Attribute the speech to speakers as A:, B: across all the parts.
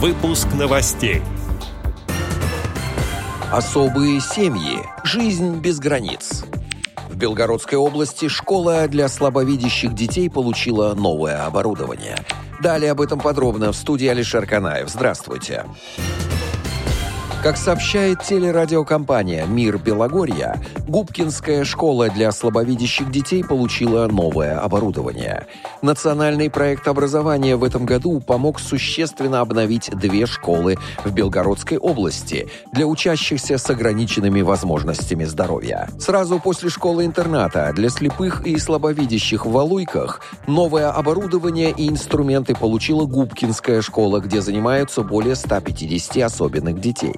A: Выпуск новостей.
B: Особые семьи. Жизнь без границ. В Белгородской области школа для слабовидящих детей получила новое оборудование. Далее об этом подробно в студии Алишер Канаев. Здравствуйте. Здравствуйте. Как сообщает телерадиокомпания «Мир Белогорья», Губкинская школа для слабовидящих детей получила новое оборудование. Национальный проект образования в этом году помог существенно обновить две школы в Белгородской области для учащихся с ограниченными возможностями здоровья. Сразу после школы-интерната для слепых и слабовидящих в Валуйках новое оборудование и инструменты получила Губкинская школа, где занимаются более 150 особенных детей.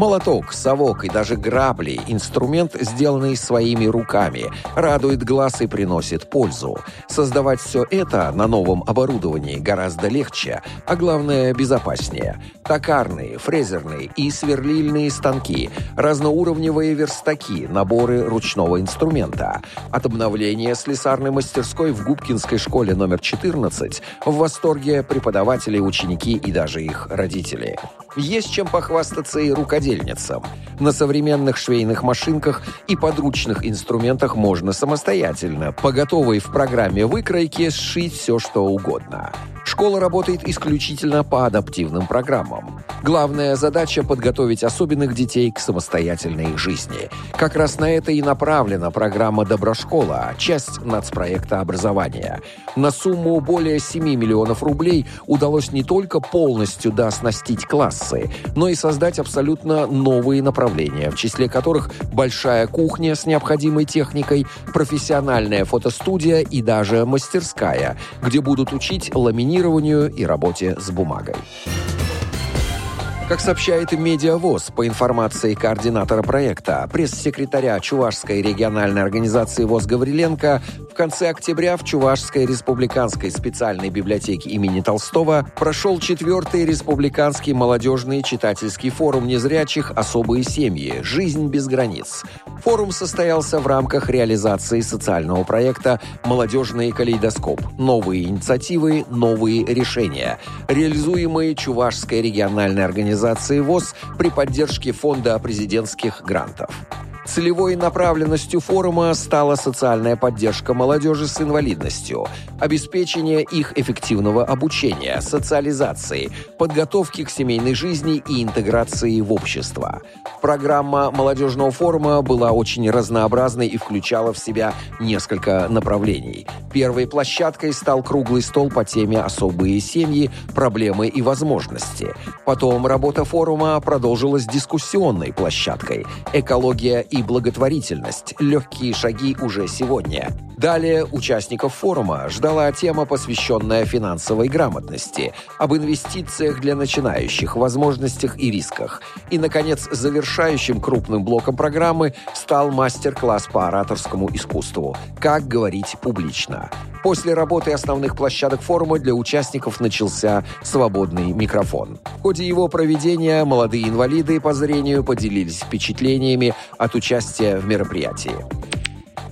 B: Молоток, совок и даже грабли – инструмент, сделанный своими руками, радует глаз и приносит пользу. Создавать все это на новом оборудовании гораздо легче, а главное – безопаснее. Токарные, фрезерные и сверлильные станки, разноуровневые верстаки, наборы ручного инструмента. От обновления слесарной мастерской в Губкинской школе номер 14 в восторге преподаватели, ученики и даже их родители. Есть чем похвастаться и рукодельницам. На современных швейных машинках и подручных инструментах можно самостоятельно, по готовой в программе выкройки, сшить все, что угодно. Школа работает исключительно по адаптивным программам. Главная задача – подготовить особенных детей к самостоятельной жизни. Как раз на это и направлена программа «Доброшкола», часть нацпроекта образования. На сумму более 7 миллионов рублей удалось не только полностью дооснастить классы, но и создать абсолютно новые направления, в числе которых большая кухня с необходимой техникой, профессиональная фотостудия и даже мастерская, где будут учить ламинированию и работе с бумагой. Как сообщает Медиавоз, по информации координатора проекта, пресс-секретаря Чувашской региональной организации ВОЗ Гавриленко, в конце октября в Чувашской республиканской специальной библиотеке имени Толстого прошел четвертый республиканский молодежный читательский форум незрячих «Особые семьи. Жизнь без границ». Форум состоялся в рамках реализации социального проекта «Молодежный калейдоскоп. Новые инициативы, новые решения», реализуемые Чувашской региональной организацией ВОЗ при поддержке Фонда президентских грантов. Целевой направленностью форума стала социальная поддержка молодежи с инвалидностью, обеспечение их эффективного обучения, социализации, подготовки к семейной жизни и интеграции в общество. Программа молодежного форума была очень разнообразной и включала в себя несколько направлений. Первой площадкой стал круглый стол по теме «Особые семьи. Проблемы и возможности». Потом работа форума продолжилась дискуссионной площадкой «Экология и благотворительность. Легкие шаги уже сегодня. Далее участников форума ждала тема, посвященная финансовой грамотности, об инвестициях для начинающих, возможностях и рисках. И, наконец, завершающим крупным блоком программы стал мастер-класс по ораторскому искусству «Как говорить публично». После работы основных площадок форума для участников начался свободный микрофон. В ходе его проведения молодые инвалиды по зрению поделились впечатлениями от участия в мероприятии.